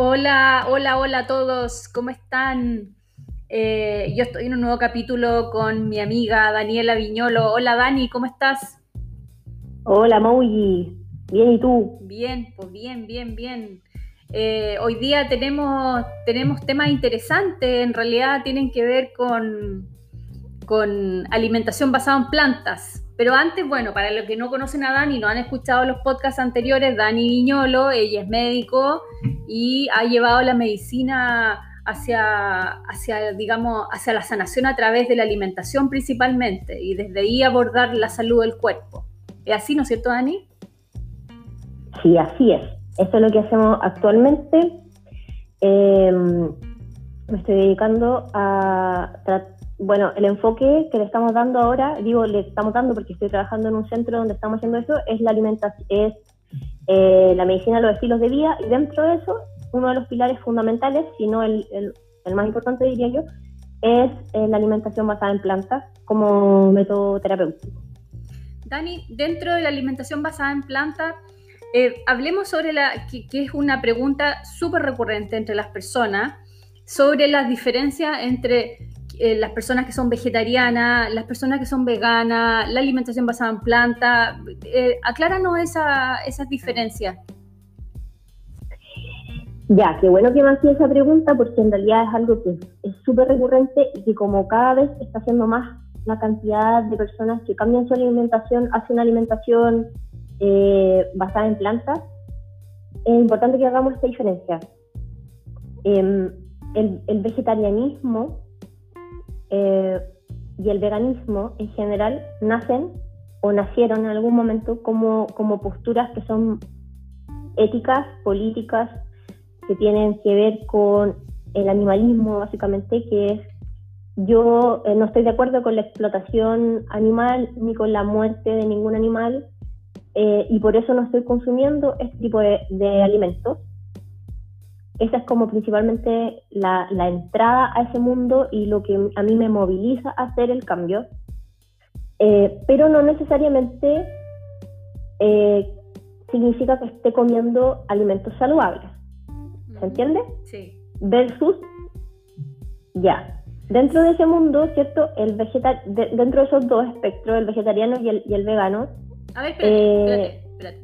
Hola, hola, hola a todos, ¿cómo están? Eh, yo estoy en un nuevo capítulo con mi amiga Daniela Viñolo. Hola Dani, ¿cómo estás? Hola Mauyi, bien y tú? Bien, pues bien, bien, bien. Eh, hoy día tenemos, tenemos temas interesantes, en realidad tienen que ver con, con alimentación basada en plantas. Pero antes, bueno, para los que no conocen a Dani, no han escuchado los podcasts anteriores, Dani Viñolo, ella es médico y ha llevado la medicina hacia, hacia, digamos, hacia la sanación a través de la alimentación principalmente y desde ahí abordar la salud del cuerpo. ¿Es así, no es cierto, Dani? Sí, así es. Eso es lo que hacemos actualmente. Eh, me estoy dedicando a bueno, el enfoque que le estamos dando ahora, digo, le estamos dando porque estoy trabajando en un centro donde estamos haciendo eso, es la alimentación, es eh, la medicina los estilos de vida y dentro de eso, uno de los pilares fundamentales, si no el, el, más importante diría yo, es eh, la alimentación basada en plantas como método terapéutico. Dani, dentro de la alimentación basada en plantas, eh, hablemos sobre la, que, que es una pregunta súper recurrente entre las personas, sobre las diferencias entre eh, las personas que son vegetarianas, las personas que son veganas, la alimentación basada en planta. Eh, acláranos esa, esas diferencias. Ya, qué bueno que me hacía esa pregunta porque en realidad es algo que es súper recurrente y que como cada vez está haciendo más la cantidad de personas que cambian su alimentación hacia una alimentación eh, basada en plantas, es importante que hagamos esta diferencia. Em, el, el, vegetarianismo eh, y el veganismo en general nacen o nacieron en algún momento como, como posturas que son éticas, políticas, que tienen que ver con el animalismo básicamente, que es yo eh, no estoy de acuerdo con la explotación animal ni con la muerte de ningún animal eh, y por eso no estoy consumiendo este tipo de, de alimentos esa es como principalmente la, entrada a ese mundo y lo que a mí me moviliza a hacer el cambio, eh, pero no necesariamente eh, significa que esté comiendo alimentos saludables. ¿Se entiende? Sí. Versus, ya, dentro de ese mundo, ¿cierto? El dentro de esos dos espectros, el vegetariano y el, y el vegano. A ver, espérate, eh, espérate.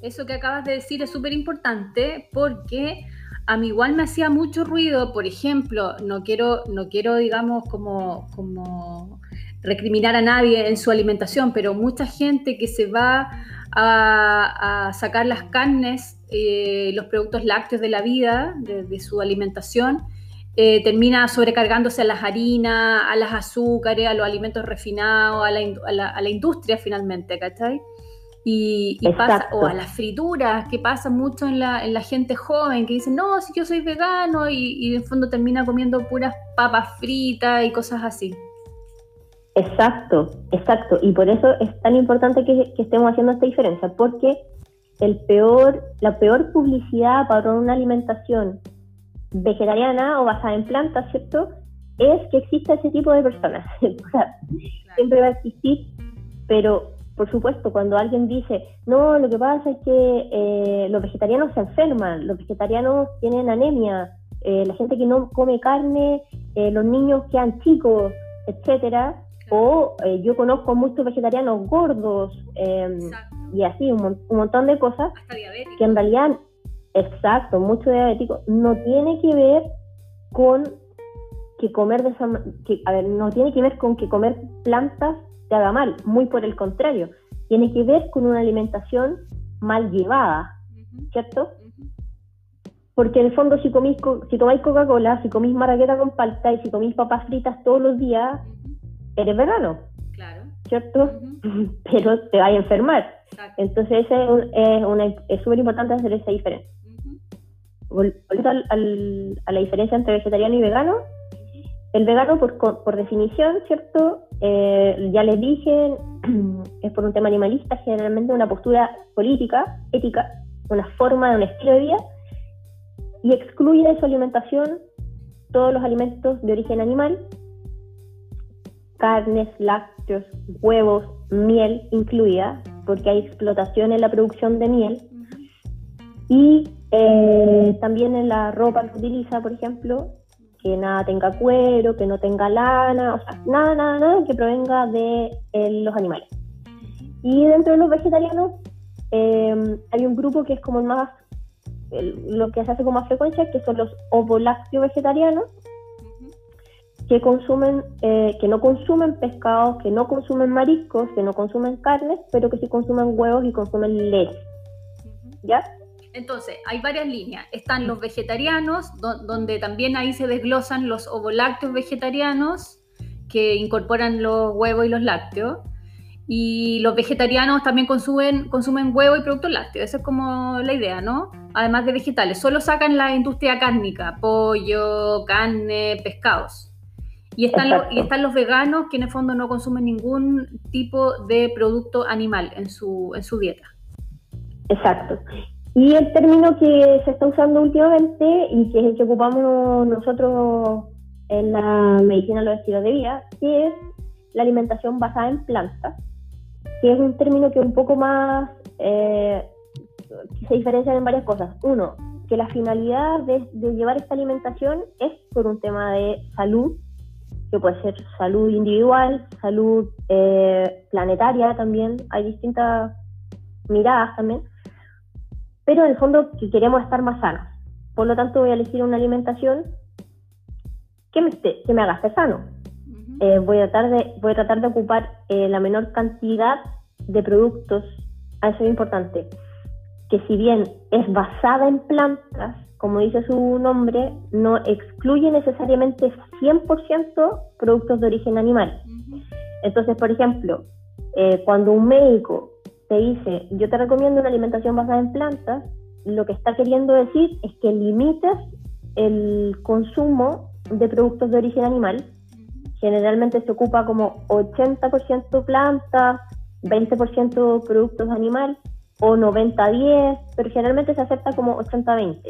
Eso que acabas de decir es súper importante porque a mí igual me hacía mucho ruido, por ejemplo, no quiero, no quiero digamos, como, como recriminar a nadie en su alimentación, pero mucha gente que se va a, sacar las carnes, eh, los productos lácteos de la vida, de, su alimentación, eh, termina sobrecargándose a las harinas, a las azúcares, a los alimentos refinados, a la, a la industria finalmente, ¿cachai? Y, pasa, o a las frituras, que pasa mucho en la, en la gente joven, que dice, no, si yo soy vegano, y, y en fondo termina comiendo puras papas fritas y cosas así. Exacto, exacto. Y por eso es tan importante que, estemos haciendo esta diferencia, porque el peor, la peor publicidad para una alimentación vegetariana o basada en plantas, ¿cierto? Es que exista ese tipo de personas. o sea, siempre va a existir, pero por supuesto, cuando alguien dice, no, lo que pasa es que eh, los vegetarianos se enferman, los vegetarianos tienen anemia, eh, la gente que no come carne, eh, los niños quedan chicos, etcétera, o yo conozco muchos vegetarianos gordos em, y así, un, montón de cosas que en realidad, exacto, mucho diabético, no tiene que ver con que comer de esa, que, a ver, no tiene que ver con que comer plantas te haga mal, muy por el contrario, tiene que ver con una alimentación mal llevada, ¿cierto? Porque en el fondo si, comís, si tomáis Coca-Cola, si comís marraqueta con palta y si comís papas fritas todos los días, eres vegano. Claro. ¿Cierto? Pero te vas a enfermar. Entonces es súper importante hacer esa diferencia. Volviendo a la diferencia entre vegetariano y vegano, el vegano, por, por definición, ¿cierto? Eh, ya les dije, es por un tema animalista, generalmente una postura política, ética, una forma de un estilo de vida, y excluye de su alimentación todos los alimentos de origen animal, carnes, lácteos, huevos, miel incluida, porque hay explotación en la producción de miel, y Eh, también en la ropa que utiliza, por ejemplo, que nada tenga cuero, que no tenga lana, o sea, nada, nada, nada que provenga de eh, los animales. Y dentro de los vegetarianos eh, hay un grupo que es como el más, lo que se hace con más frecuencia, que son los ovolácteo vegetarianos, que consumen, eh, que no consumen pescados, que no consumen mariscos, que no consumen carnes, pero que sí consumen huevos y consumen leche. ¿Ya? Entonces, hay varias líneas. Están los vegetarianos, donde también ahí se desglosan los ovolácteos vegetarianos, que incorporan los huevos y los lácteos. Y los vegetarianos también consumen, consumen huevo y productos lácteos. Esa es como la idea, ¿no? Además de vegetales. Solo sacan la industria cárnica, pollo, carne, pescados. Y están, y están los veganos que en el fondo no consumen ningún tipo de producto animal en su, en su dieta. Exacto. Y el término que se está usando últimamente y que es el que ocupamos nosotros en la medicina de los estilos de vida, que es la alimentación basada en plantas, que es un término que un poco más eh, se diferencia en varias cosas. Uno, que la finalidad de, llevar esta alimentación es por un tema de salud, que puede ser salud individual, salud eh, planetaria también, hay distintas miradas también, pero en el fondo que queremos estar más sanos. Por lo tanto, voy a elegir una alimentación que me, que me haga estar sano. Eh, voy, a tratar de, voy a tratar de ocupar eh, la menor cantidad de productos, a eso es importante, que si bien es basada en plantas, como dice su nombre, no excluye necesariamente 100% productos de origen animal. Entonces, por ejemplo, eh, cuando un médico te dice, yo te recomiendo una alimentación basada en plantas, lo que está queriendo decir es que limites el consumo de productos de origen animal. Generalmente se ocupa como 80% plantas, 20% productos animales o 90-10, pero generalmente se acepta como 80-20.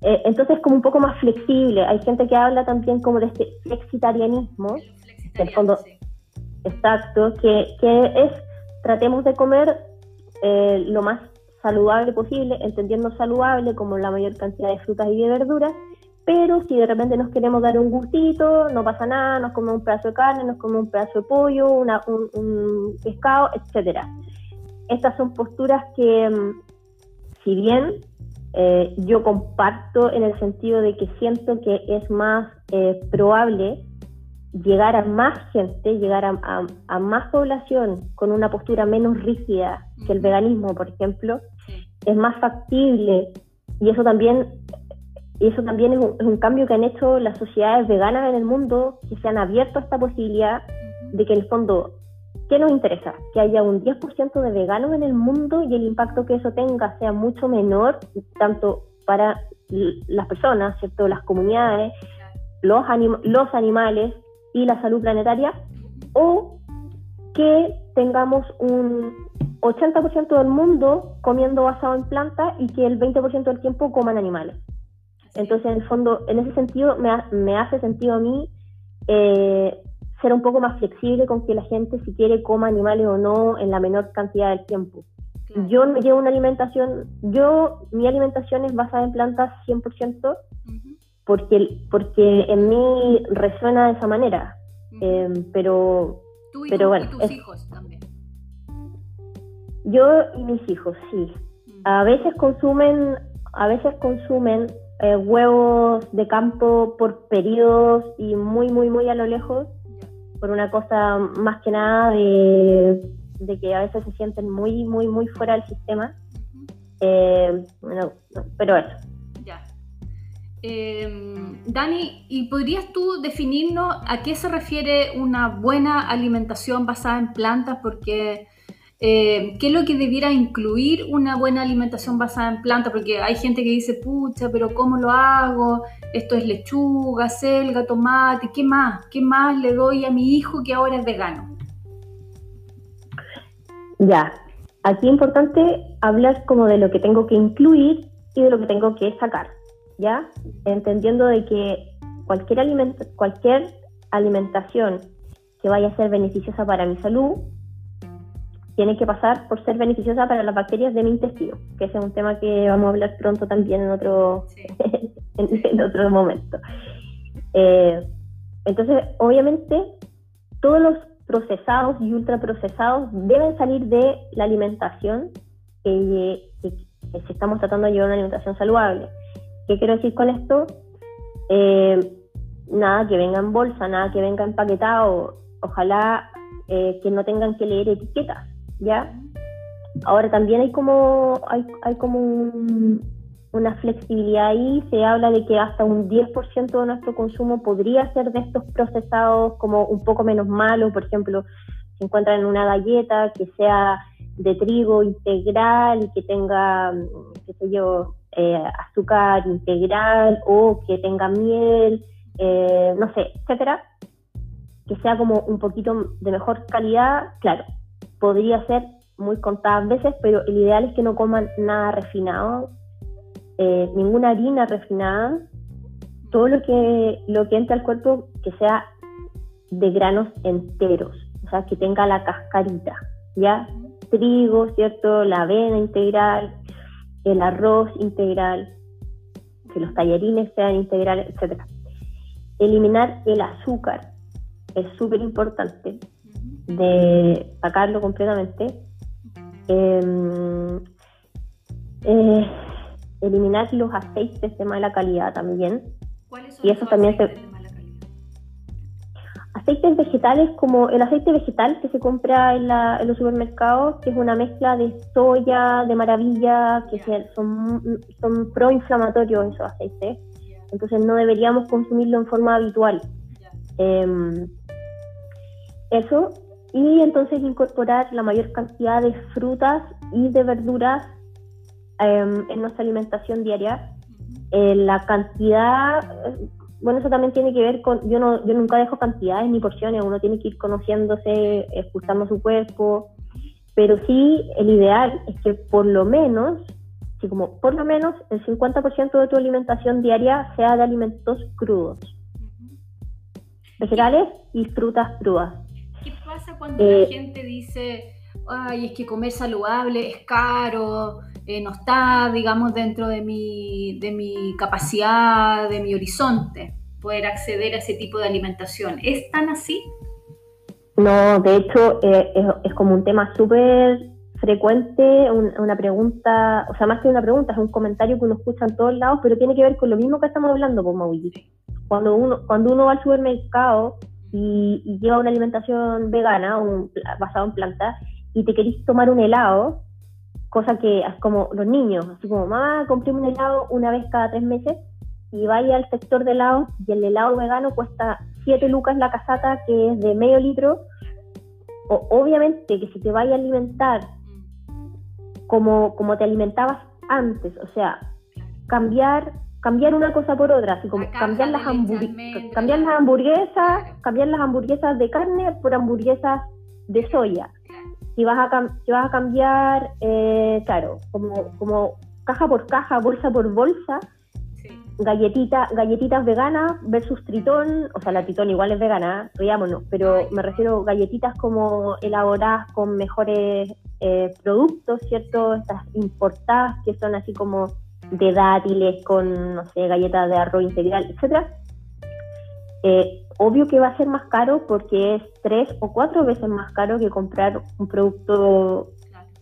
Eh, entonces es como un poco más flexible. Hay gente que habla también como de este flexitarianismo, fondo, exacto, que, que es tratemos de comer eh, lo más saludable posible, entendiendo saludable como la mayor cantidad de frutas y de verduras, pero si de repente nos queremos dar un gustito, no pasa nada, nos comemos un pedazo de carne, nos comemos un pedazo de pollo, un, pescado, etcétera. Estas son posturas que, mm, si bien eh, yo comparto en el sentido de que siento que es más eh, probable llegar a más gente, llegar a, más población con una postura menos rígida que el veganismo, por ejemplo, es más factible. Y eso también y eso también es un, cambio que han hecho las sociedades veganas en el mundo, que se han abierto a esta posibilidad de que en el fondo, ¿qué nos interesa? Que haya un 10% de veganos en el mundo y el impacto que eso tenga sea mucho menor, tanto para las personas, ¿cierto? las comunidades, los, los animales y la salud planetaria, o que tengamos un 80% del mundo comiendo basado en plantas y que el 20% del tiempo coman animales. Entonces, en el fondo, en ese sentido, me, me hace sentido a mí eh, ser un poco más flexible con que la gente, si quiere, coma animales o no en la menor cantidad del tiempo. Yo no llevo una alimentación, yo, mi alimentación es basada en plantas 100%, porque, porque en mí resuena de esa manera. Em, pero, pero bueno. Y tus hijos también. Yo y mis hijos, sí. A veces consumen, a veces consumen eh, huevos de campo por periodos y muy, muy, muy a lo lejos, por una cosa más que nada de, que a veces se sienten muy, muy, muy fuera del sistema. Eh, bueno, pero eso. Em, Dani, ¿y podrías tú definirnos a qué se refiere una buena alimentación basada en plantas? Porque eh, ¿Qué es lo que debiera incluir una buena alimentación basada en plantas? Porque hay gente que dice, pucha, pero ¿cómo lo hago? Esto es lechuga, selga, tomate, ¿qué más? ¿Qué más le doy a mi hijo que ahora es vegano? Ya, aquí es importante hablar como de lo que tengo que incluir y de lo que tengo que sacar, ¿ya? Entendiendo de que cualquier, cualquier alimentación que vaya a ser beneficiosa para mi salud tiene que pasar por ser beneficiosa para las bacterias de mi intestino, que ese es un tema que vamos a hablar pronto también en otro, en, otro momento. Eh, entonces, obviamente, todos los procesados y ultraprocesados deben salir de la alimentación que, si estamos tratando de llevar una alimentación saludable. ¿Qué quiero decir con esto? Eh, nada que venga en bolsa, nada que venga empaquetado, ojalá eh, que no tengan que leer etiquetas ¿ya? Ahora también hay como, hay, hay como una flexibilidad ahí, se habla de que hasta un 10% de nuestro consumo podría ser de estos procesados como un poco menos malo, por ejemplo, se encuentran en una galleta que sea de trigo integral y que tenga, qué sé yo, eh, azúcar integral o que tenga miel, eh, no sé, etcétera, que sea como un poquito de mejor calidad, claro, podría ser muy contadas veces, pero el ideal es que no coman nada refinado, eh, ninguna harina refinada, todo lo que, lo que entre al cuerpo que sea de granos enteros, o sea, que tenga la cascarita, ¿ya? Trigo, ¿cierto? La avena integral, el arroz integral, que los tallarines sean integrales, etc. Eliminar el azúcar es súper importante de sacarlo completamente. Em, eh, eliminar los aceites de mala calidad también. ¿Cuáles son y eso también calidad? Aceites vegetales como el aceite vegetal que se compra en, los supermercados, que es una mezcla de soya, de maravilla, que son, son proinflamatorios esos aceites. Entonces no deberíamos consumirlo en forma habitual. Em, eso, y entonces incorporar la mayor cantidad de frutas y de verduras em, en nuestra alimentación diaria. Eh, la cantidad, bueno, eso también tiene que ver con, yo, no, yo nunca dejo cantidades ni porciones, uno tiene que ir conociéndose, escuchando su cuerpo, pero sí el ideal es que por lo menos, sí, como por lo menos el 50% de tu alimentación diaria sea de alimentos crudos, vegetales y frutas crudas. ¿Qué pasa cuando la eh, gente dice, ay, es que comer saludable es caro, eh, no está, digamos, dentro de mi, de mi capacidad, de mi horizonte, poder acceder a ese tipo de alimentación? ¿Es tan así? No, de hecho, eh, es, como un tema súper frecuente, una pregunta, o sea, más que una pregunta, es un comentario que uno escucha en todos lados, pero tiene que ver con lo mismo que estamos hablando, por Mauricio. Cuando uno, cuando uno va al supermercado y, lleva una alimentación vegana, un, basada en plantas, y te querís tomar un helado, cosa que como los niños, así como, mamá, compré un helado una vez cada tres meses, y vaya al sector de helados, y el helado vegano cuesta 7 lucas la casata, que es de medio litro, o, obviamente que si te vaya a alimentar como, como te alimentabas antes, o sea, cambiar cambiar una cosa por otra, así como cambiar las, cambiar las hamburguesas, cambiar las hamburguesas de carne por hamburguesas de soya. Si vas a, si vas a cambiar, eh, claro, como, como caja por caja, bolsa por bolsa, galletita, galletitas veganas versus tritón, o sea, la tritón igual es vegana, riámonos, pero me refiero a galletitas como elaboradas con mejores eh, productos, ¿cierto? Estas importadas que son así como de dátiles con, no sé, galletas de arroz integral, etcétera, eh, obvio que va a ser más caro porque es tres o cuatro veces más caro que comprar un producto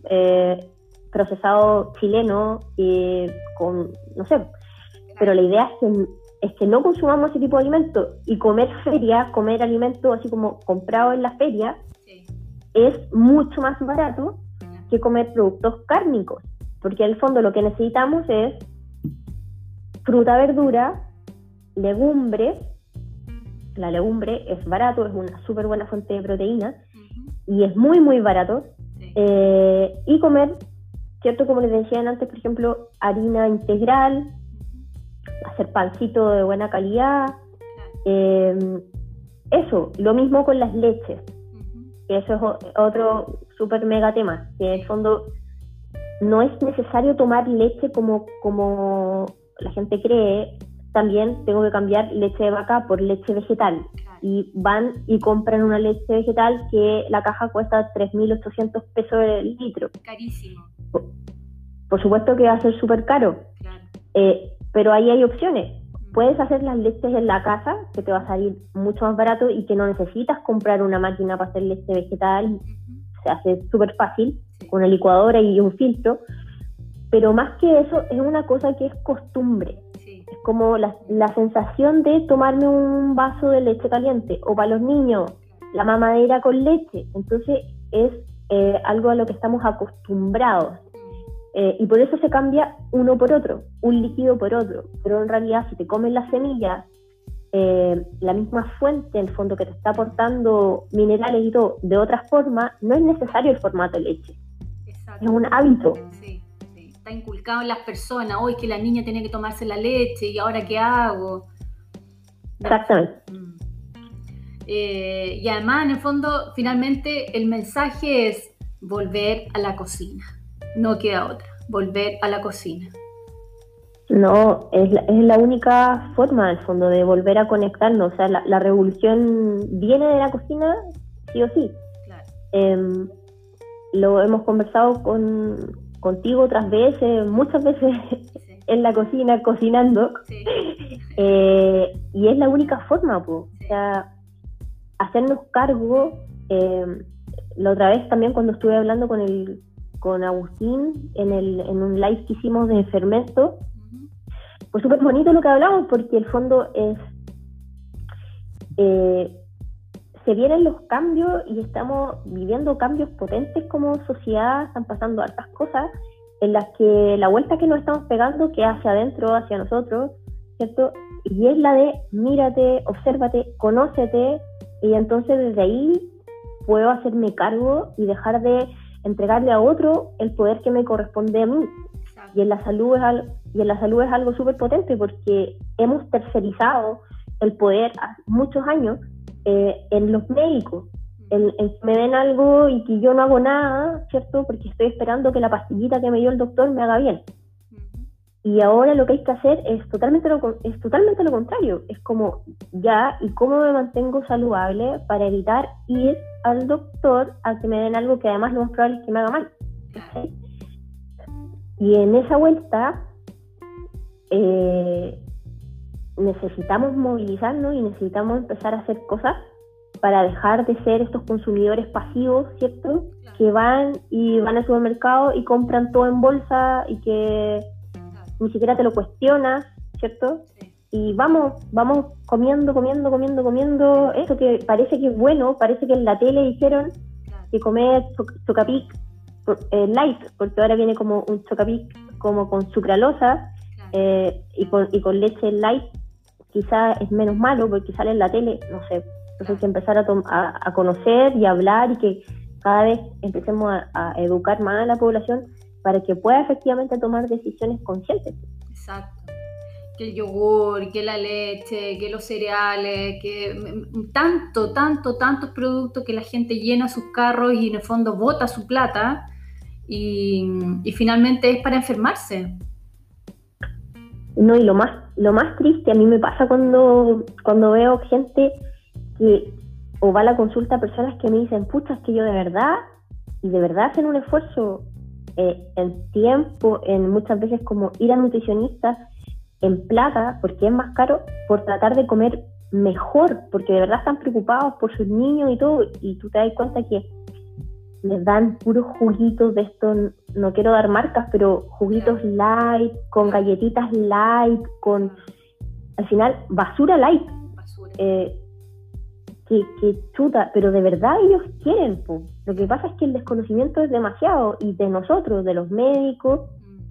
eh, procesado chileno eh, con, no sé, pero la idea es que, es que no consumamos ese tipo de alimentos y comer feria, comer alimentos así como comprado en la feria, es mucho más barato que comer productos cárnicos porque en el fondo lo que necesitamos es fruta, verdura, legumbres, la legumbre es barato, es una súper buena fuente de proteína y es muy, muy barato. Eh, y comer, ¿cierto? Como les decían antes, por ejemplo, harina integral, hacer pancito de buena calidad. Em, eso, lo mismo con las leches, que eso es otro súper mega tema, que en el fondo no es necesario tomar leche como, como la gente cree. También tengo que cambiar leche de vaca por leche vegetal. Y van y compran una leche vegetal que la caja cuesta 3.800 pesos el litro. Carísimo. Por, supuesto que va a ser súper caro. Eh, pero ahí hay opciones. Mm. Puedes hacer las leches en la casa, que te va a salir mucho más barato y que no necesitas comprar una máquina para hacer leche vegetal. Se hace súper fácil, con una licuadora y un filtro. Pero más que eso, es una cosa que es costumbre como la, sensación de tomarme un vaso de leche caliente o para los niños la mamadera con leche. Entonces es eh, algo a lo que estamos acostumbrados. Eh, y por eso se cambia uno por otro, un líquido por otro. Pero en realidad si te comes las semillas, eh, la misma fuente en el fondo que te está aportando minerales y todo de otra forma, no es necesario el formato de leche. Es un hábito inculcado en las personas, hoy que la niña tiene que tomarse la leche y ahora qué hago. Exactamente. Mm. Eh, y además, en el fondo, finalmente el mensaje es volver a la cocina. No queda otra, volver a la cocina. No, es la, es la única forma, en el fondo, de volver a conectarnos. O sea, la, revolución viene de la cocina, sí o sí. Claro. Em, lo hemos conversado con, contigo otras veces, muchas veces en la cocina cocinando. Eh, y es la única forma, o sea, hacernos cargo. Eh, la otra vez también cuando estuve hablando con el con Agustín en, el, en un live que hicimos de fermento, fue súper bonito lo que hablamos porque el fondo es eh, se vienen los cambios y estamos viviendo cambios potentes como sociedad, están pasando hartas cosas en las que la vuelta que nos estamos pegando que hacia adentro, hacia nosotros, ¿cierto? Y es la de mírate, obsérvate, conócete y entonces desde ahí puedo hacerme cargo y dejar de entregarle a otro el poder que me corresponde a mí. Y en la salud es y en la salud es algo súper potente porque hemos tercerizado el poder hace muchos años eh, en los médicos, en, que me den algo y que yo no hago nada, ¿cierto? Porque estoy esperando que la pastillita que me dio el doctor me haga bien. Y ahora lo que hay que hacer es totalmente lo, es totalmente lo contrario. Es como, ya, ¿y cómo me mantengo saludable para evitar ir al doctor a que me den algo que además lo más probable es que me haga mal? Y en esa vuelta, eh, necesitamos movilizarnos y necesitamos empezar a hacer cosas para dejar de ser estos consumidores pasivos, ¿cierto? Que van y van al supermercado y compran todo en bolsa y que ni siquiera te lo cuestionas, ¿cierto? Y vamos, vamos comiendo, comiendo, comiendo, comiendo eso que parece que es bueno, parece que en la tele dijeron que comer chocapic eh, light, porque ahora viene como un chocapic como con sucralosa eh, y, con, y con leche light quizá es menos malo porque sale en la tele, no sé. Entonces que empezar a, a, conocer y hablar y que cada vez empecemos a, educar más a la población para que pueda efectivamente tomar decisiones conscientes. Exacto. Que el yogur, que la leche, que los cereales, que tanto, tanto, tantos productos que la gente llena sus carros y en el fondo bota su plata y, y finalmente es para enfermarse. No, y lo más, lo más triste a mí me pasa cuando, cuando veo gente que o va a la consulta a personas que me dicen, pucha, es que yo de verdad, y de verdad hacen un esfuerzo eh, en tiempo, en muchas veces como ir a nutricionistas, en plata, porque es más caro, por tratar de comer mejor, porque de verdad están preocupados por sus niños y todo, y tú te das cuenta que les dan puros juguitos de esto, no quiero dar marcas, pero juguitos light, con galletitas light, con al final basura light. Eh, que, chuta, pero de verdad ellos quieren. Lo que pasa es que el desconocimiento es demasiado y de nosotros, de los médicos,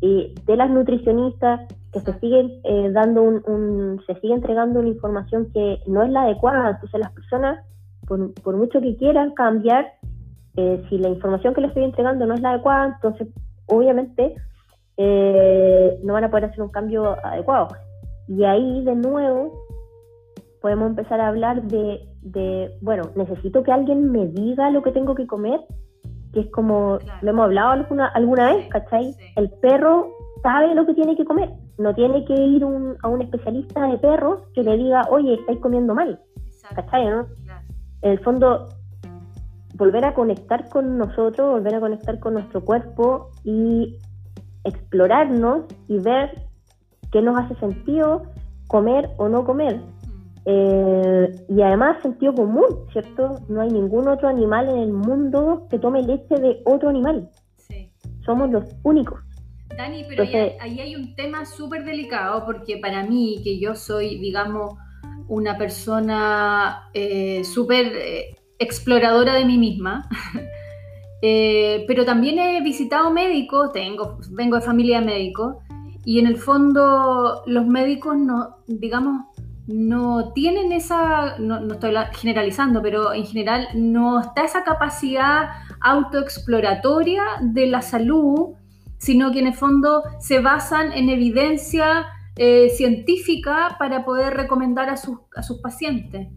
y de las nutricionistas, que se siguen eh, dando un, se sigue entregando una información que no es la adecuada. Entonces las personas, por, por mucho que quieran cambiar, eh, si la información que le estoy entregando no es la adecuada, entonces obviamente eh, no van a poder hacer un cambio adecuado. Y ahí de nuevo podemos empezar a hablar de, bueno, necesito que alguien me diga lo que tengo que comer, que es como lo hemos hablado alguna, alguna vez, ¿cachai? El perro sabe lo que tiene que comer. No tiene que ir a un especialista de perros que le diga, oye, estáis comiendo mal. ¿Cachai, no? En el fondo, volver a conectar con nosotros, volver a conectar con nuestro cuerpo y explorarnos y ver qué nos hace sentido comer o no comer. Eh, y además sentido común, ¿cierto? No hay ningún otro animal en el mundo que tome leche de otro animal. Sí. Somos los únicos. Dani, pero ahí, hay un tema súper delicado porque para mí, que yo soy, digamos, una persona eh, súper eh, exploradora de mí misma, pero también he visitado médicos, tengo, vengo de familia de médicos, y en el fondo los médicos no, digamos, no tienen esa, no, estoy generalizando, pero en general no está esa capacidad autoexploratoria de la salud, sino que en el fondo se basan en evidencia eh, científica para poder recomendar a sus, a sus pacientes.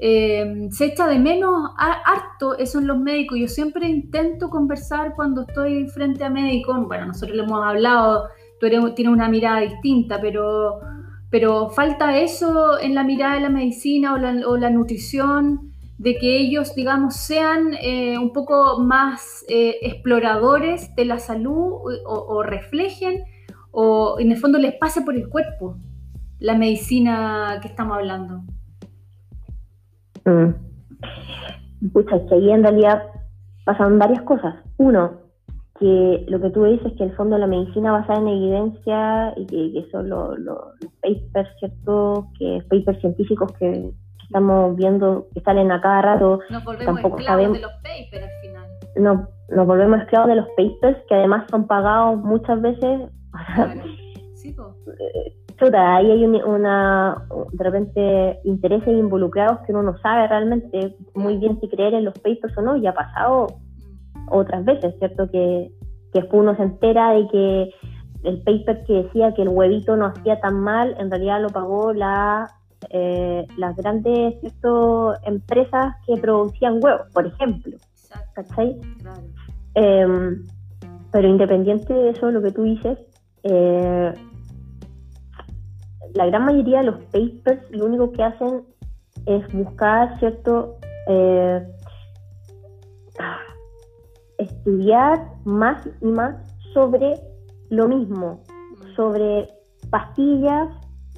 Eh, se echa de menos harto eso en los médicos. Yo siempre intento conversar cuando estoy frente a médicos. Bueno, nosotros le hemos hablado, tú tienes una mirada distinta, pero pero falta eso en la mirada de la medicina o la, nutrición, de que ellos, digamos, sean eh, un poco más eh, exploradores de la salud o, reflejen o en el fondo les pase por el cuerpo la medicina que estamos hablando. Mm. que ahí en realidad pasan varias cosas. Uno, que lo que tú dices es que el fondo de la medicina basada en evidencia y que, son los papers, ¿cierto? Que papers científicos que, estamos viendo que salen a cada rato. Nos volvemos tampoco esclavos de los papers al final. No, nos volvemos esclavos de los papers que además son pagados muchas veces. sí, eh, ahí hay una, de repente intereses involucrados que uno no sabe realmente muy bien si creer en los papers o no, y ha pasado otras veces, ¿cierto? Que, que después uno se entera de que el paper que decía que el huevito no hacía tan mal, en realidad lo pagó la, eh, las grandes empresas que producían huevos, por ejemplo. ¿Cachai? Em, pero independiente de eso, lo que tú dices, eh, la gran mayoría de los papers lo único que hacen es buscar, ¿cierto? Eh, estudiar más y más sobre lo mismo, mm. sobre pastillas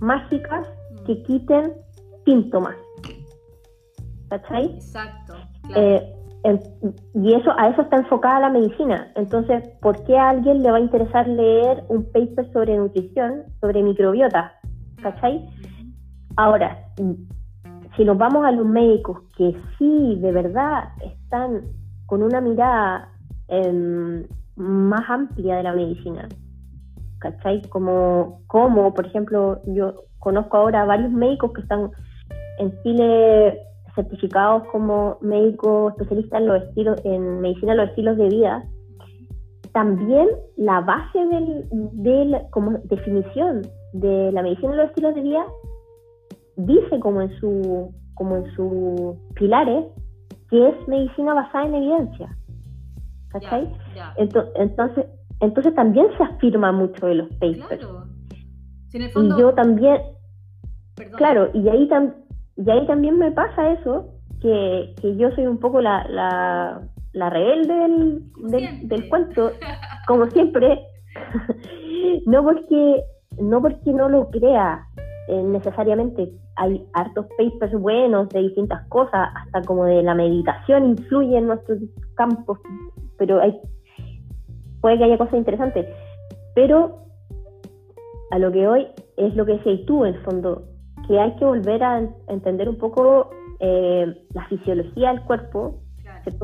mágicas mm. que quiten síntomas. ¿Cachai? Exacto. Eh, y eso, a eso está enfocada la medicina. Entonces, ¿por qué a alguien le va a interesar leer un paper sobre nutrición, sobre microbiota? ¿Cachai? Ahora, si nos vamos a los médicos que sí, de verdad, están con una mirada em, más amplia de la medicina. ¿Cachai? Como, como, por ejemplo, yo conozco ahora varios médicos que están en Chile certificados como médicos especialistas en los estilos, en medicina de los estilos de vida. También la base del, del, como definición de la medicina de los estilos de vida dice como en su como en sus pilares que es medicina basada en evidencia. ¿Cachai? Entonces, entonces, también se afirma mucho de los papers. Y yo también, claro, y ahí, y ahí también me pasa eso, que, yo soy un poco la, la, la rebelde del, del, cuento, como siempre, no porque no porque no lo crea eh, necesariamente hay hartos papers buenos de distintas cosas, hasta como de la meditación influye en nuestros campos, pero hay, puede que haya cosas interesantes. Pero a lo que hoy es lo que decías tú, en el fondo, que hay que volver a entender un poco eh, la fisiología del cuerpo,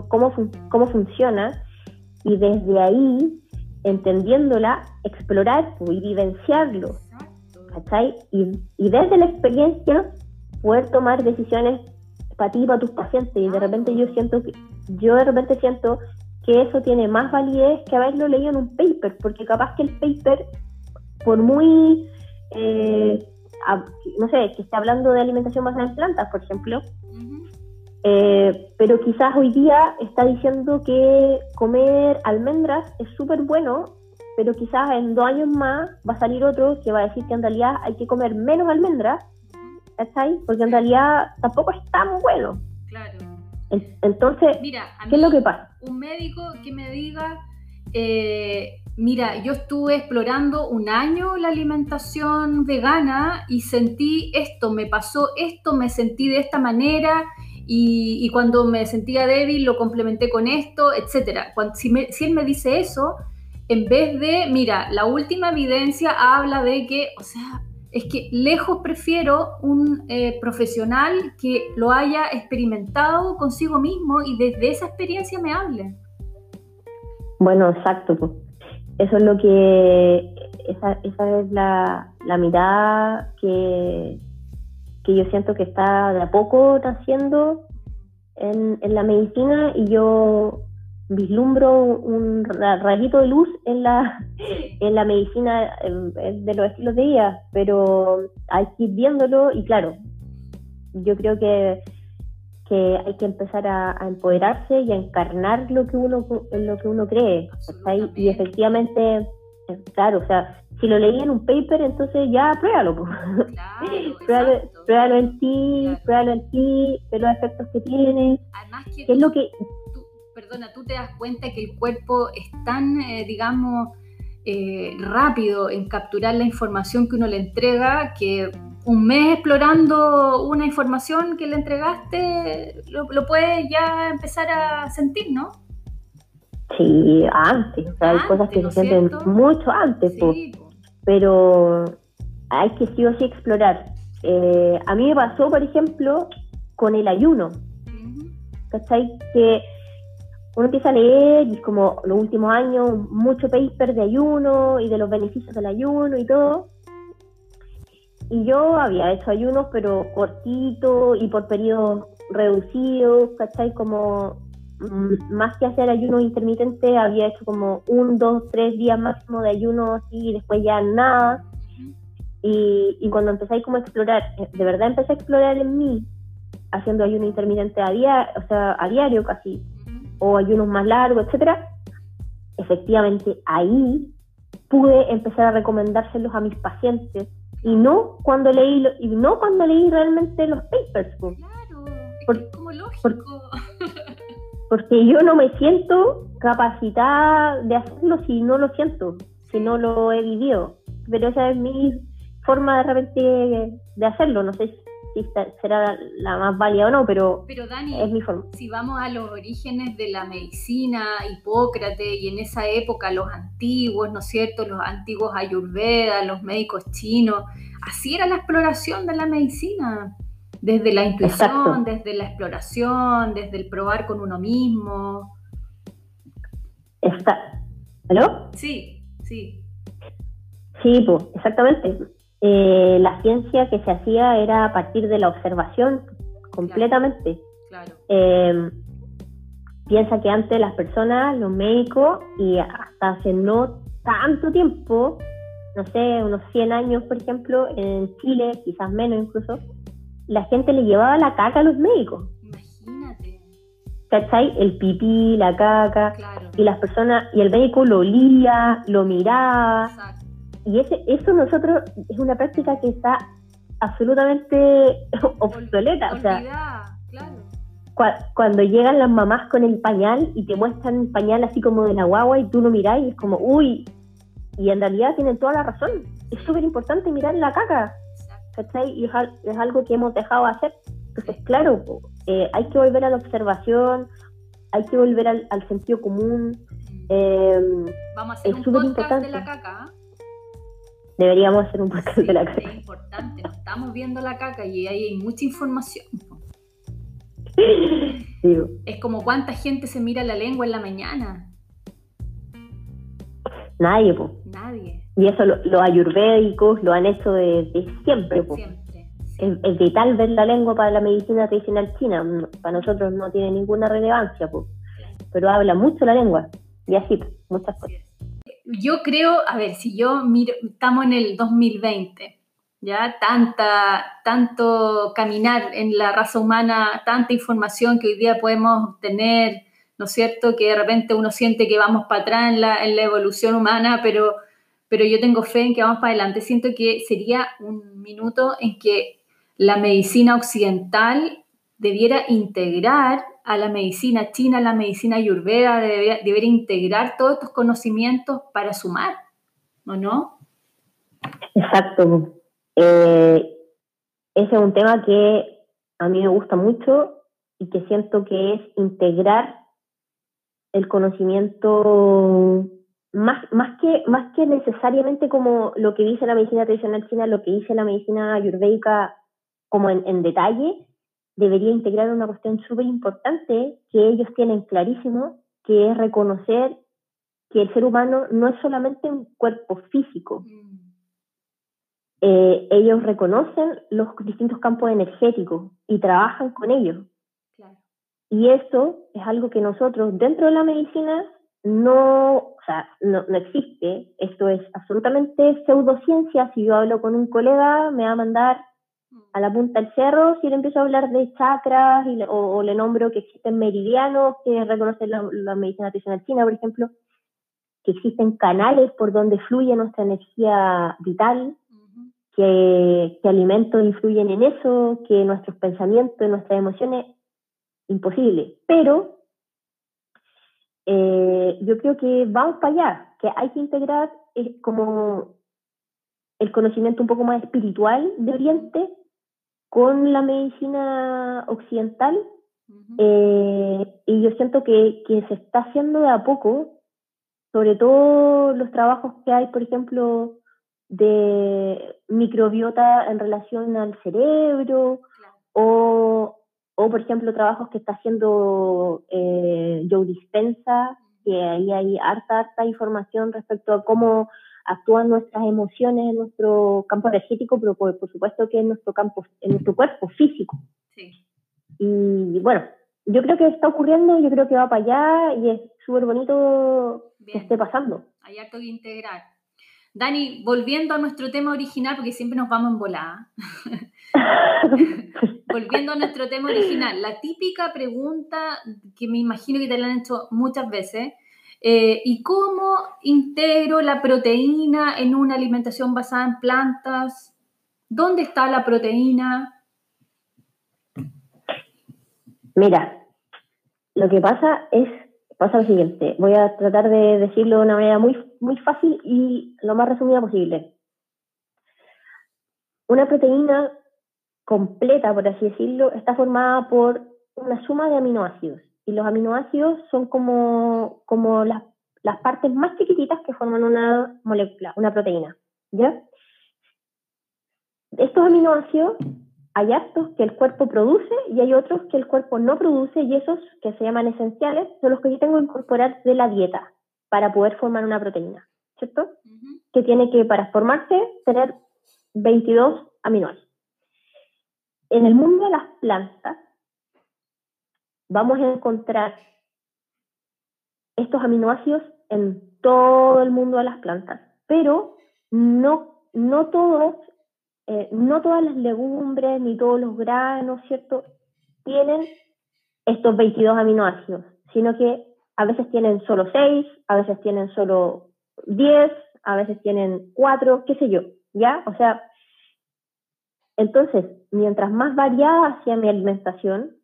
Cómo, cómo funciona, y desde ahí, entendiéndola, explorar y vivenciarlo y, desde la experiencia poder tomar decisiones para ti y para tus pacientes. Y de repente yo siento que, yo de repente siento que eso tiene más validez que haberlo leído en un paper, porque capaz que el paper, por muy, eh, no sé, que esté hablando de alimentación basada en plantas, por ejemplo, eh, pero quizás hoy día está diciendo que comer almendras es súper bueno pero quizás en dos años más va a salir otro que va a decir que en realidad hay que comer menos almendras, ¿cachai? Porque en realidad tampoco es tan bueno. Claro. Entonces, Mira, a ¿qué es lo que pasa? Un médico que me diga, eh, mira, yo estuve explorando un año la alimentación vegana y sentí esto, me pasó esto, me sentí de esta manera y, y cuando me sentía débil lo complementé con esto, etcétera. Cuando, si, me, si él me dice eso, en vez de, mira, la última evidencia habla de que, o sea, es que lejos prefiero un eh, profesional que lo haya experimentado consigo mismo y desde esa experiencia me hable. Bueno, exacto. Eso es lo que, esa, esa es la, la mirada que, que yo siento que está de a poco naciendo en, en la medicina y yo vislumbro un rayito de luz en la, en la medicina de los estilos de vida, pero hay que ir viéndolo y claro, yo creo que, que hay que empezar a, empoderarse y a encarnar lo que uno lo que uno cree. Y efectivamente, claro, o sea, si lo leí en un paper, entonces ya pruébalo. Claro, pruébalo, en ti, pruébalo en ti, ve los efectos que tiene. Además que ¿Qué es lo que perdona, tú te das cuenta que el cuerpo es tan, eh, digamos, eh, rápido en capturar la información que uno le entrega que un mes explorando una información que le entregaste, lo, puedes ya empezar a sentir, ¿no? Sí, antes, o sea, hay cosas que se sienten mucho antes, pero hay que sí o sí explorar. Eh, a mí me pasó, por ejemplo, con el ayuno, ¿cachai? Que uno empieza a leer y como los últimos años mucho paper de ayuno y de los beneficios del ayuno y todo. Y yo había hecho ayunos, pero cortito y por periodos reducidos, ¿cachai? Como más que hacer ayuno intermitente, había hecho como un, dos, tres días máximo de ayuno así y después ya nada. Y, y cuando empecé como a explorar, de verdad empecé a explorar en mí, haciendo ayuno intermitente a, día, o sea, a diario casi, o ayunos más largos, etcétera, efectivamente ahí pude empezar a recomendárselos a mis pacientes y no cuando leí y no cuando leí realmente los papers. Claro, es como lógico. porque yo no me siento capacitada de hacerlo si no lo siento, si no lo he vivido. Pero esa es mi forma de repente de hacerlo. No sé será la más válida o no, pero, es mi forma. Si vamos a los orígenes de la medicina, Hipócrates y en esa época los antiguos, ¿no es cierto? Los antiguos ayurvedas, los médicos chinos, así era la exploración de la medicina. Desde la intuición, desde la exploración, desde el probar con uno mismo. Está. ¿Aló? Sí, sí. Sí, pues, exactamente. Eh, la ciencia que se hacía era a partir de la observación completamente. Em, piensa que antes las personas, los médicos, y hasta hace no tanto tiempo, no sé, unos 100 años, por ejemplo, en Chile, quizás menos incluso, la gente le llevaba la caca a los médicos. Imagínate. ¿Cachai? El pipí, la caca, y las personas, y el médico lo olía, lo miraba, y ese, eso nosotros es una práctica que está absolutamente obsoleta. o sea, cuando llegan las mamás con el pañal y te muestran el pañal así como de la guagua y tú lo mirás y es como, uy, y en realidad tienen toda la razón. Es súper importante mirar la caca, ¿cachai? Y es, algo que hemos dejado de hacer. Entonces, claro, eh, hay que volver a la observación, hay que volver al, sentido común. Eh, Vamos a hacer es un podcast importante. de la caca. Deberíamos hacer un podcast de la caca. Es importante, nos estamos viendo la caca y ahí hay mucha información. Es como cuánta gente se mira la lengua en la mañana. Nadie, pues. Nadie. Y eso los ayurvédicos lo han hecho desde siempre, pues. Siempre. Es, vital ver la lengua para la medicina tradicional china. Para nosotros no tiene ninguna relevancia, pues. Pero habla mucho la lengua. Y así, muchas cosas yo creo, a ver, si yo miro, estamos en el 2020, ya tanta, tanto caminar en la raza humana, tanta información que hoy día podemos tener ¿no es cierto? Que de repente uno siente que vamos para atrás en la, en la evolución humana, pero, pero yo tengo fe en que vamos para adelante. Siento que sería un minuto en que la medicina occidental debiera integrar a la medicina china, a la medicina ayurveda, debería, integrar todos estos conocimientos para sumar, ¿o no? Exacto. Eh, ese es un tema que a mí me gusta mucho y que siento que es integrar el conocimiento más, más, que, más que necesariamente como lo que dice la medicina tradicional china, lo que dice la medicina ayurvédica como en, en detalle, debería integrar una cuestión súper importante que ellos tienen clarísimo, que es reconocer que el ser humano no es solamente un cuerpo físico. Mm. Eh, ellos reconocen los distintos campos energéticos y trabajan con ellos. Y eso es algo que nosotros dentro de la medicina no, o sea, no, no, existe. Esto es absolutamente pseudociencia. Si yo hablo con un colega, me va a mandar a la punta del cerro si le empiezo a hablar de chakras o, le nombro que existen meridianos que reconoce la, medicina tradicional china, por ejemplo, que existen canales por donde fluye nuestra energía vital, que, que alimentos influyen en eso, que nuestros pensamientos, nuestras emociones, imposible. Pero eh, yo creo que vamos para allá, que hay que integrar eh, como el conocimiento un poco más espiritual de Oriente con la medicina occidental. Eh, y yo siento que, que, se está haciendo de a poco, sobre todo los trabajos que hay, por ejemplo, de microbiota en relación al cerebro, o, o, por ejemplo trabajos que está haciendo eh, Joe Dispensa, que ahí hay harta, harta información respecto a cómo actúan nuestras emociones en nuestro campo energético, pero por, supuesto que en nuestro campo, en nuestro cuerpo físico. Y bueno, yo creo que está ocurriendo, yo creo que va para allá y es súper bonito que esté pasando. Hay harto que integrar. Dani, volviendo a nuestro tema original, porque siempre nos vamos en volada. volviendo a nuestro tema original, la típica pregunta que me imagino que te la han hecho muchas veces, eh, ¿Y cómo integro la proteína en una alimentación basada en plantas? ¿Dónde está la proteína? Mira, lo que pasa es, pasa lo siguiente, voy a tratar de decirlo de una manera muy, muy fácil y lo más resumida posible. Una proteína completa, por así decirlo, está formada por una suma de aminoácidos y los aminoácidos son como, como las, las partes más chiquititas que forman una molécula, una proteína. ¿ya? Estos aminoácidos hay actos que el cuerpo produce y hay otros que el cuerpo no produce y esos que se llaman esenciales son los que yo tengo que incorporar de la dieta para poder formar una proteína, ¿cierto? Que tiene que, para formarse, tener 22 aminoácidos. En el mundo de las plantas, vamos a encontrar estos aminoácidos en todo el mundo de las plantas, pero no, no todos, eh, no todas las legumbres ni todos los granos, ¿cierto? Tienen estos 22 aminoácidos, sino que a veces tienen solo 6, a veces tienen solo 10, a veces tienen 4, qué sé yo, ¿ya? O sea, entonces, mientras más variada sea mi alimentación,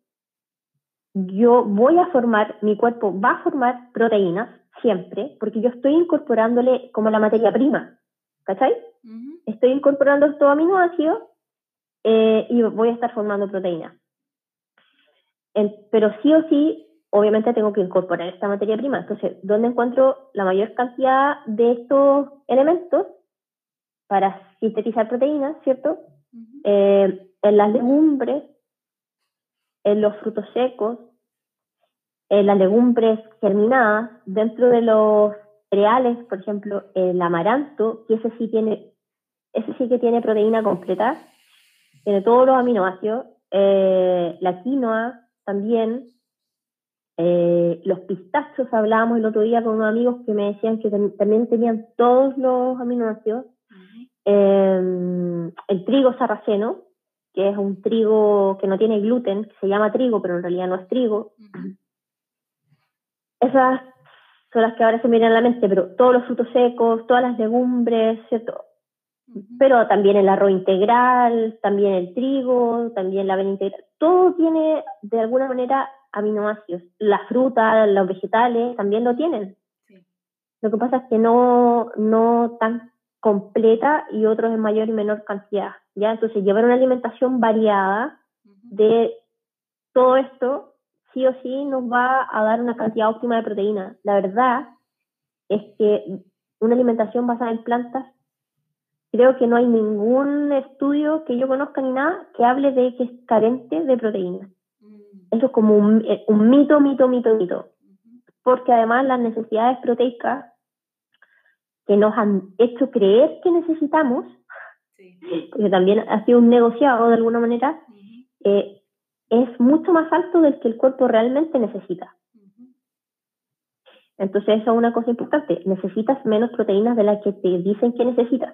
yo voy a formar, mi cuerpo va a formar proteínas siempre, porque yo estoy incorporándole como la materia prima, ¿cachai? Estoy incorporando estos aminoácidos eh, y voy a estar formando proteínas. pero sí o sí, obviamente tengo que incorporar esta materia prima. Entonces, ¿dónde encuentro la mayor cantidad de estos elementos para sintetizar proteínas, ¿cierto? Eh, en las legumbres, en los frutos secos, en las legumbres germinadas, dentro de los cereales, por ejemplo, el amaranto, que ese sí tiene, ese sí que tiene proteína completa, tiene todos los aminoácidos, eh, la quinoa también, eh, los pistachos, hablábamos el otro día con unos amigos que me decían que también tenían todos los aminoácidos, em, el trigo sarraceno, que es un trigo que no tiene gluten, que se llama trigo, pero en realidad no es trigo. esas son las que ahora se miran a la mente, pero todos los frutos secos, todas las legumbres, ¿cierto? Pero también el arroz integral, también el trigo, también la avena integral, todo tiene de alguna manera aminoácidos. Las frutas, los vegetales también lo tienen. Lo que pasa es que no, no tan completa y otros en mayor y menor cantidad. ¿ya? Entonces, llevar una alimentación variada de todo esto, sí o sí, nos va a dar una cantidad óptima de proteína. La verdad es que una alimentación basada en plantas, creo que no hay ningún estudio que yo conozca ni nada que hable de que es carente de proteína. Eso es como un, eh, un mito, mito, mito, mito. Porque además las necesidades proteicas que nos han hecho creer que necesitamos, porque también ha sido un negociado de alguna manera, eh, es mucho más alto del que el cuerpo realmente necesita. Entonces, eso es una cosa importante. Necesitas menos proteínas de las que te dicen que necesitas.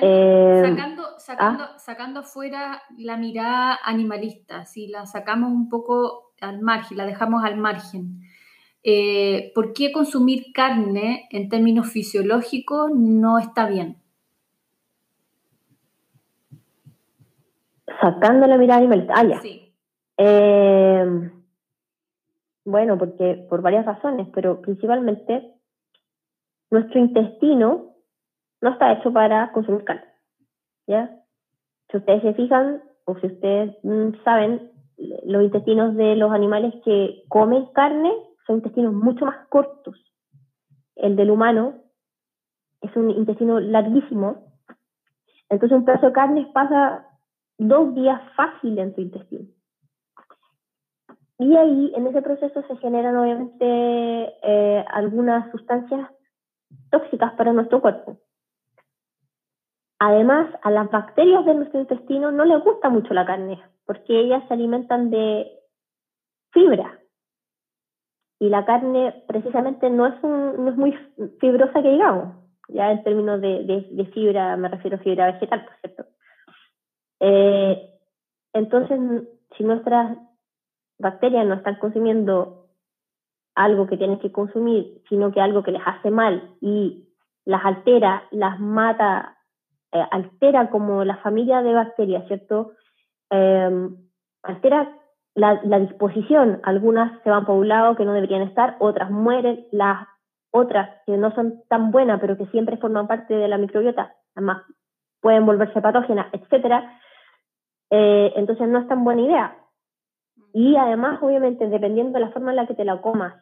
Eh, sacando, sacando, ¿ah? sacando fuera la mirada animalista, si la sacamos un poco al margen, la dejamos al margen, eh, ¿por qué consumir carne en términos fisiológicos no está bien? Sacando la mirada animalista. Ah, Sí. Eh, bueno, porque por varias razones, pero principalmente nuestro intestino no está hecho para consumir carne. ¿Ya? Si ustedes se fijan, o si ustedes mm, saben, los intestinos de los animales que comen carne son intestinos mucho más cortos. El del humano es un intestino larguísimo. Entonces un pedazo de carne pasa dos días fácil en su intestino. Y ahí, en ese proceso, se generan obviamente eh, algunas sustancias tóxicas para nuestro cuerpo. Además, a las bacterias de nuestro intestino no les gusta mucho la carne, porque ellas se alimentan de fibra, y la carne precisamente no es, muy fibrosa que digamos, ya en términos de, de, fibra, me refiero a fibra vegetal, por cierto. Eh, entonces, si nuestras bacterias no están consumiendo algo que tienen que consumir, sino que algo que les hace mal y las altera, las mata, eh, altera como la familia de bacterias, ¿cierto? Eh, altera la, disposición, algunas se van por un lado que no deberían estar, otras mueren, las otras que no son tan buenas, pero que siempre forman parte de la microbiota, además pueden volverse patógenas, etcétera, eh, entonces no es tan buena idea. Y además, obviamente, dependiendo de la forma en la que te la comas,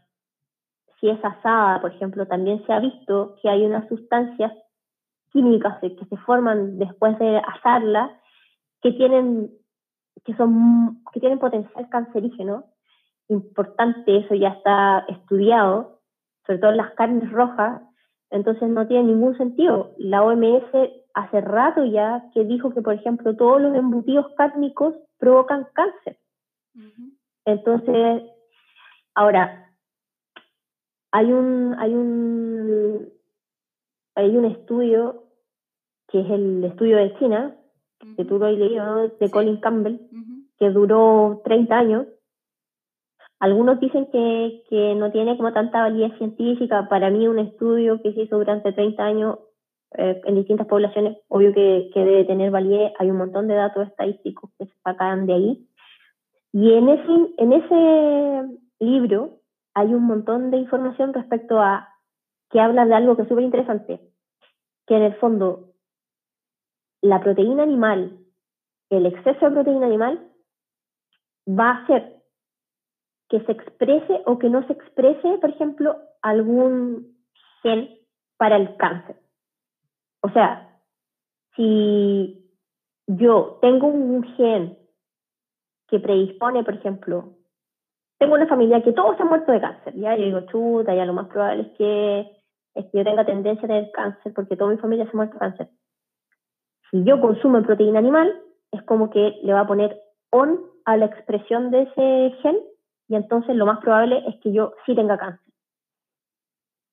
si es asada, por ejemplo, también se ha visto que hay unas sustancias químicas que se forman después de asarla que tienen que, son, que tienen potencial cancerígeno, importante, eso ya está estudiado, sobre todo en las carnes rojas, entonces no tiene ningún sentido. La OMS hace rato ya que dijo que, por ejemplo, todos los embutidos cárnicos provocan cáncer. Entonces, ahora, hay un, hay un, hay un estudio que es el estudio de China, que tú lo has leído, de Colin Campbell, que duró 30 años. Algunos dicen que, que, no tiene como tanta validez científica. Para mí, un estudio que se hizo durante 30 años eh, en distintas poblaciones, obvio que, que, debe tener validez. Hay un montón de datos estadísticos que se sacan de ahí. Y en ese, en ese libro hay un montón de información respecto a que habla de algo que es súper interesante, que en el fondo la proteína animal, el exceso de proteína animal, va a hacer que se exprese o que no se exprese, por ejemplo, algún gen para el cáncer. O sea, si yo tengo un gen que predispone, por ejemplo, tengo una familia que todos han muerto de cáncer, ya yo digo, chuta, ya lo más probable es que, es que yo tenga tendencia a tener cáncer porque toda mi familia se ha muerto de cáncer si yo consumo proteína animal, es como que le va a poner on a la expresión de ese gen y entonces lo más probable es que yo sí tenga cáncer.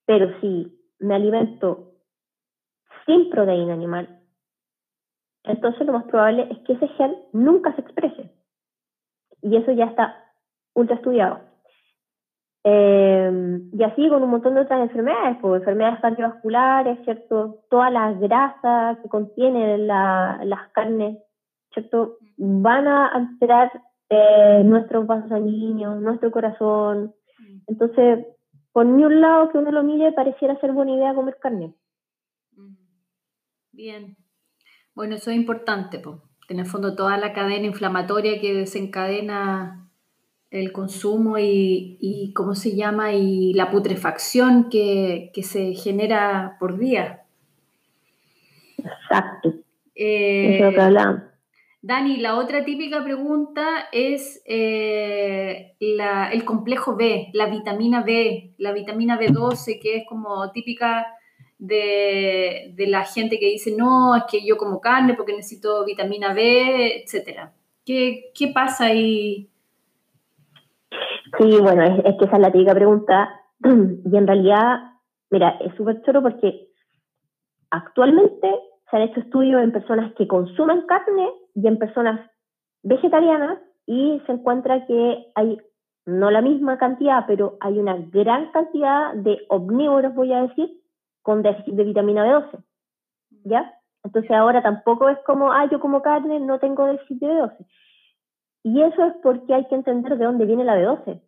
Pero si me alimento sin proteína animal, entonces lo más probable es que ese gen nunca se exprese. Y eso ya está ultra estudiado. Eh, y así con un montón de otras enfermedades, pues enfermedades cardiovasculares, ¿cierto? Todas las grasas que contienen las carnes, ¿cierto? Van a alterar eh, nuestros vasos sanguíneos, nuestro corazón. Mm. Entonces, por ni un lado que uno lo mire, pareciera ser buena idea comer carne. Mm. Bien. Bueno, eso es importante, pues. En el fondo, toda la cadena inflamatoria que desencadena el consumo y, ¿cómo se llama? Y la putrefacción que, se genera por día. Exacto. Eh, es lo que hablamos. Dani, la otra típica pregunta es eh, el complejo B, la vitamina B, la vitamina B12, que es como típica de, de, la gente que dice, no, es que yo como carne porque necesito vitamina B, etc. ¿Qué, qué pasa ahí? Sí, bueno, es, que esa es la típica pregunta. Y en realidad, mira, es súper choro porque actualmente se han hecho estudios en personas que consumen carne y en personas vegetarianas y se encuentra que hay no la misma cantidad, pero hay una gran cantidad de omnívoros, voy a decir, con déficit de vitamina B12. ¿Ya? Entonces ahora tampoco es como, ah, yo como carne, no tengo déficit de B12. Y eso es porque hay que entender de dónde viene la B12.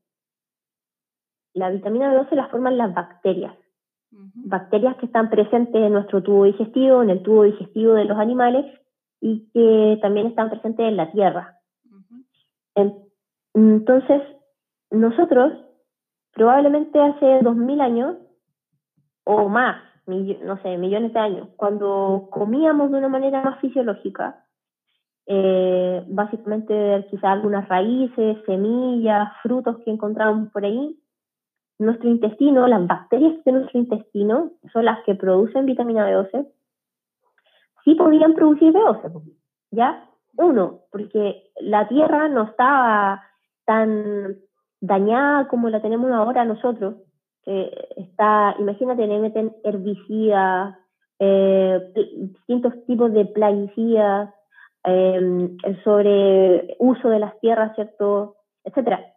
La vitamina B12 la forman las bacterias. Bacterias que están presentes en nuestro tubo digestivo, en el tubo digestivo de los animales y que también están presentes en la tierra. Entonces, nosotros, probablemente hace 2000 años o más, no sé, millones de años, cuando comíamos de una manera más fisiológica, eh, básicamente quizás algunas raíces, semillas, frutos que encontramos por ahí. Nuestro intestino, las bacterias de nuestro intestino, son las que producen vitamina B12, sí podían producir B12, ¿ya? Uno, porque la tierra no estaba tan dañada como la tenemos ahora nosotros, que está, imagínate, le meten herbicidas, eh, distintos tipos de plaguicidas, Em, sobre uso de las tierras, ¿cierto? Etcétera.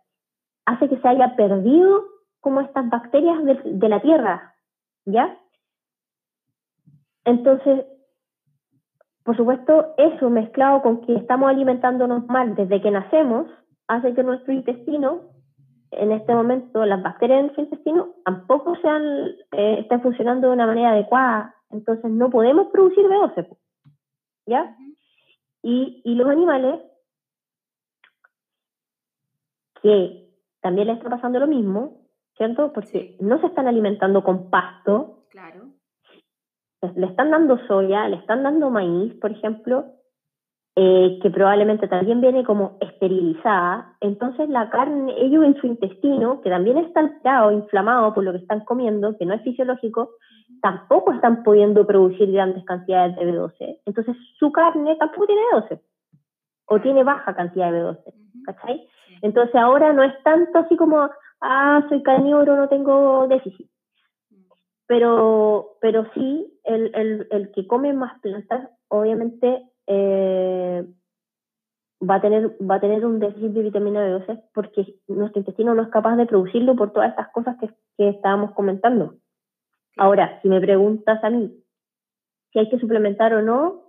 Hace que se haya perdido como estas bacterias de, la tierra, ¿ya? Entonces, por supuesto, eso mezclado con que estamos alimentándonos mal desde que nacemos, hace que nuestro intestino, en este momento, las bacterias en nuestro intestino tampoco sean, eh, estén funcionando de una manera adecuada. Entonces, no podemos producir B12, ¿ya? Y, y los animales, que también les está pasando lo mismo, ¿cierto? Porque no se están alimentando con pasto. Claro. Le están dando soya, le están dando maíz, por ejemplo, eh, que probablemente también viene como esterilizada. Entonces la carne, ellos en su intestino, que también está alterado, inflamado por lo que están comiendo, que no es fisiológico, tampoco están pudiendo producir grandes cantidades de B12. Entonces su carne tampoco tiene B12 o tiene baja cantidad de B12. ¿Cachai? Entonces ahora no es tanto así como, ah, soy carnívoro, no tengo déficit. Pero, pero sí, el, el, el que come más plantas, obviamente, eh, va, a tener, va a tener un déficit de vitamina B12 porque nuestro intestino no es capaz de producirlo por todas estas cosas que, que estábamos comentando. Ahora, si me preguntas a mí si hay que suplementar o no,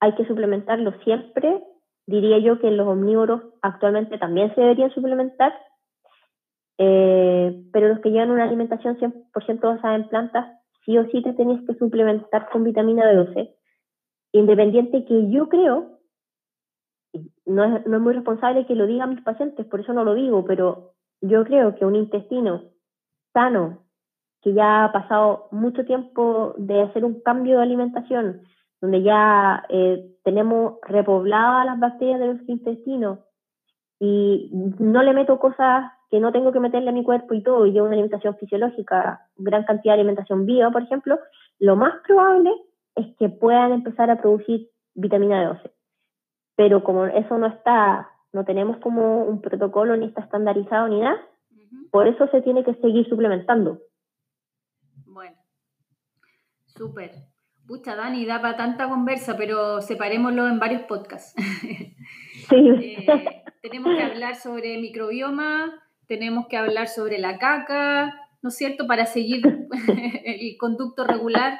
hay que suplementarlo siempre. Diría yo que los omnívoros actualmente también se deberían suplementar, eh, pero los que llevan una alimentación 100% basada en plantas, sí o sí te tenés que suplementar con vitamina B12, independiente que yo creo, no es, muy responsable que lo digan mis pacientes, por eso no lo digo, pero yo creo que un intestino sano, que ya ha pasado mucho tiempo de hacer un cambio de alimentación, donde ya eh, tenemos repobladas las bacterias de nuestro intestino y no le meto cosas que no tengo que meterle a mi cuerpo y todo, y yo una alimentación fisiológica, gran cantidad de alimentación viva, por ejemplo, lo más probable es que puedan empezar a producir vitamina B12. Pero como eso no está, no tenemos como un protocolo ni está estandarizado ni nada, por eso se tiene que seguir suplementando. Súper. Pucha, Dani, da para tanta conversa, pero separémoslo en varios podcasts. Sí. Eh, tenemos que hablar sobre microbioma, tenemos que hablar sobre la caca, ¿no es cierto?, para seguir el conducto regular.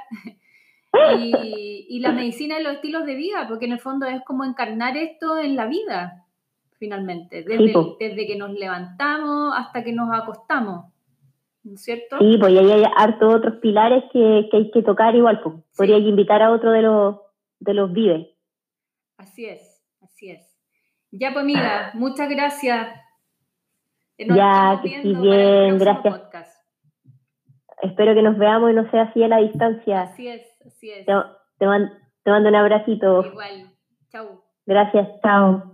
Y, la medicina y los estilos de vida, porque en el fondo es como encarnar esto en la vida, finalmente, desde, desde que nos levantamos hasta que nos acostamos. ¿no es cierto? Sí, pues ahí hay hartos otros pilares que, hay que tocar igual, pues. Podría invitar a otro de los, de los vives. Así es, así es. Ya pues mira, muchas gracias. ya, que estés bien, gracias. Espero que nos veamos y no sea así a la distancia. Así es, así es. Te, te mando un abracito. Igual, chao. Gracias, chao.